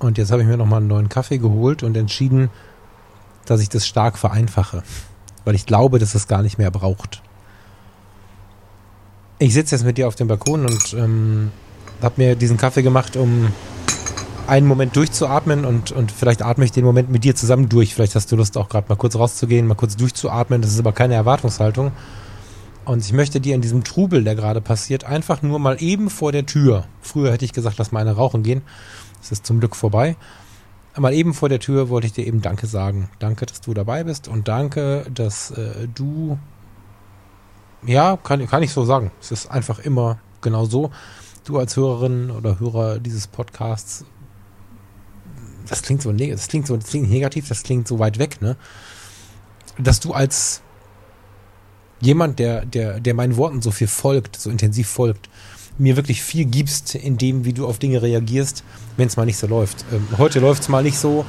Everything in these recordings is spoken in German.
Und jetzt habe ich mir nochmal einen neuen Kaffee geholt und entschieden, dass ich das stark vereinfache. Weil ich glaube, dass es gar nicht mehr braucht. Ich sitze jetzt mit dir auf dem Balkon und ähm, habe mir diesen Kaffee gemacht, um einen Moment durchzuatmen und, und vielleicht atme ich den Moment mit dir zusammen durch. Vielleicht hast du Lust, auch gerade mal kurz rauszugehen, mal kurz durchzuatmen. Das ist aber keine Erwartungshaltung. Und ich möchte dir in diesem Trubel, der gerade passiert, einfach nur mal eben vor der Tür. Früher hätte ich gesagt, lass mal eine rauchen gehen. Es ist zum Glück vorbei. Mal eben vor der Tür wollte ich dir eben Danke sagen. Danke, dass du dabei bist und danke, dass äh, du, ja, kann, kann ich so sagen. Es ist einfach immer genau so. Du als Hörerin oder Hörer dieses Podcasts, das klingt so, das klingt so, das klingt negativ, das klingt so weit weg, ne? Dass du als jemand, der, der, der meinen Worten so viel folgt, so intensiv folgt, mir wirklich viel gibst in dem, wie du auf Dinge reagierst, wenn es mal nicht so läuft. Ähm, heute läuft es mal nicht so,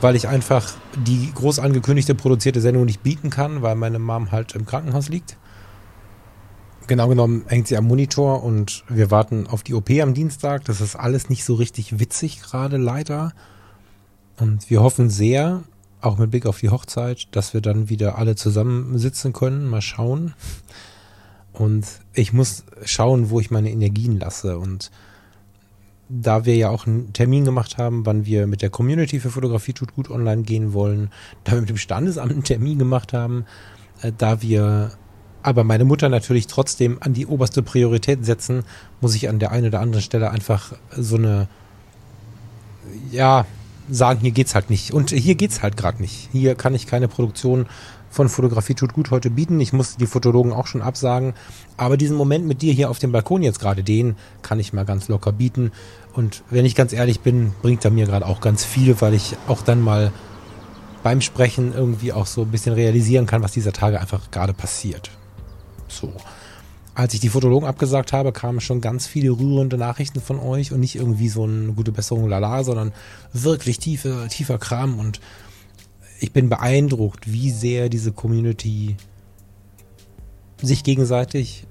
weil ich einfach die groß angekündigte produzierte Sendung nicht bieten kann, weil meine Mom halt im Krankenhaus liegt. Genau genommen hängt sie am Monitor und wir warten auf die OP am Dienstag. Das ist alles nicht so richtig witzig gerade, leider. Und wir hoffen sehr, auch mit Blick auf die Hochzeit, dass wir dann wieder alle zusammensitzen können. Mal schauen. Und ich muss schauen, wo ich meine Energien lasse. Und da wir ja auch einen Termin gemacht haben, wann wir mit der Community für Fotografie tut gut online gehen wollen, da wir mit dem Standesamt einen Termin gemacht haben, äh, da wir aber meine Mutter natürlich trotzdem an die oberste Priorität setzen, muss ich an der einen oder anderen Stelle einfach so eine, ja, sagen, hier geht's halt nicht. Und hier geht's halt gerade nicht. Hier kann ich keine Produktion von Fotografie tut gut heute bieten. Ich musste die Fotologen auch schon absagen. Aber diesen Moment mit dir hier auf dem Balkon jetzt gerade, den kann ich mal ganz locker bieten. Und wenn ich ganz ehrlich bin, bringt er mir gerade auch ganz viel, weil ich auch dann mal beim Sprechen irgendwie auch so ein bisschen realisieren kann, was dieser Tage einfach gerade passiert. So. Als ich die Fotologen abgesagt habe, kamen schon ganz viele rührende Nachrichten von euch und nicht irgendwie so eine gute Besserung lala, sondern wirklich tiefe, tiefer Kram und ich bin beeindruckt, wie sehr diese Community sich gegenseitig,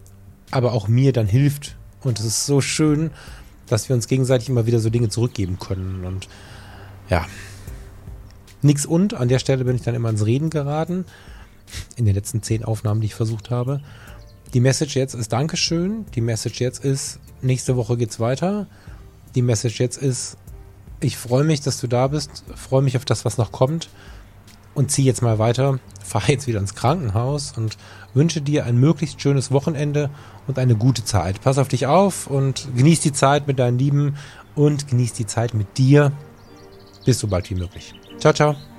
aber auch mir dann hilft. Und es ist so schön, dass wir uns gegenseitig immer wieder so Dinge zurückgeben können. Und ja, nix und. An der Stelle bin ich dann immer ins Reden geraten. In den letzten zehn Aufnahmen, die ich versucht habe. Die Message jetzt ist Dankeschön. Die Message jetzt ist, nächste Woche geht's weiter. Die Message jetzt ist, ich freue mich, dass du da bist. Freue mich auf das, was noch kommt und zieh jetzt mal weiter, fahre jetzt wieder ins Krankenhaus und wünsche dir ein möglichst schönes Wochenende und eine gute Zeit. Pass auf dich auf und genieß die Zeit mit deinen Lieben und genieß die Zeit mit dir. Bis so bald wie möglich. Ciao, ciao.